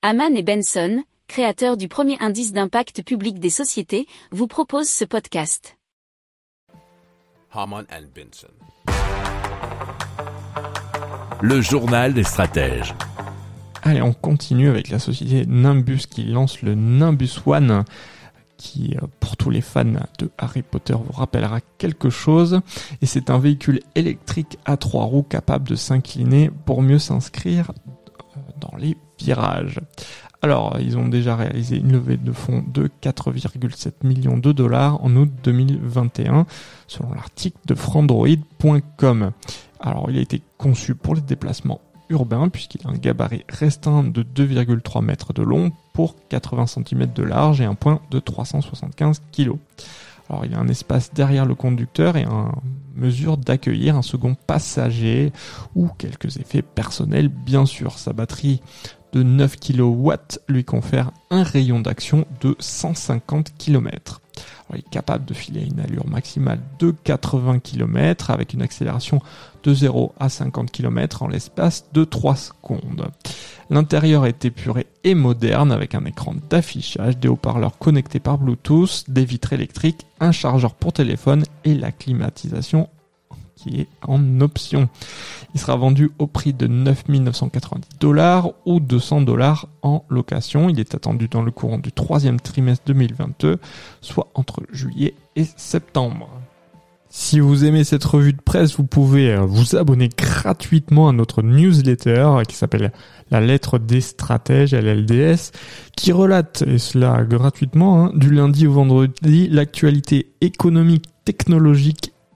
Haman et Benson, créateurs du premier indice d'impact public des sociétés, vous proposent ce podcast. Haman and Benson. Le journal des stratèges. Allez, on continue avec la société Nimbus qui lance le Nimbus One qui, euh, pour tous les fans de Harry Potter, vous rappellera quelque chose. Et c'est un véhicule électrique à trois roues capable de s'incliner pour mieux s'inscrire euh, dans les Alors, ils ont déjà réalisé une levée de fonds de 4,7 millions de dollars en août 2021, selon l'article de frandroid.com. Alors, il a été conçu pour les déplacements urbains, puisqu'il a un gabarit restreint de 2,3 mètres de long pour 80 cm de large et un point de 375 kg. Alors il y a un espace derrière le conducteur et en mesure d'accueillir un second passager ou quelques effets personnels bien sûr. Sa batterie de 9 kW lui confère un rayon d'action de 150 km. il est capable de filer une allure maximale de 80 km avec une accélération de 0 à 50 km en l'espace de 3 secondes. L'intérieur est épuré et moderne avec un écran d'affichage, des haut-parleurs connectés par Bluetooth, des vitres électriques, un chargeur pour téléphone et la climatisation qui est en option. Il sera vendu au prix de 9 990 dollars ou 200 dollars en location. Il est attendu dans le courant du troisième trimestre 2022, soit entre juillet et septembre. Si vous aimez cette revue de presse, vous pouvez euh, vous abonner gratuitement à notre newsletter qui s'appelle La lettre des stratèges, LLDS, qui relate, et cela gratuitement, hein, du lundi au vendredi, l'actualité économique, technologique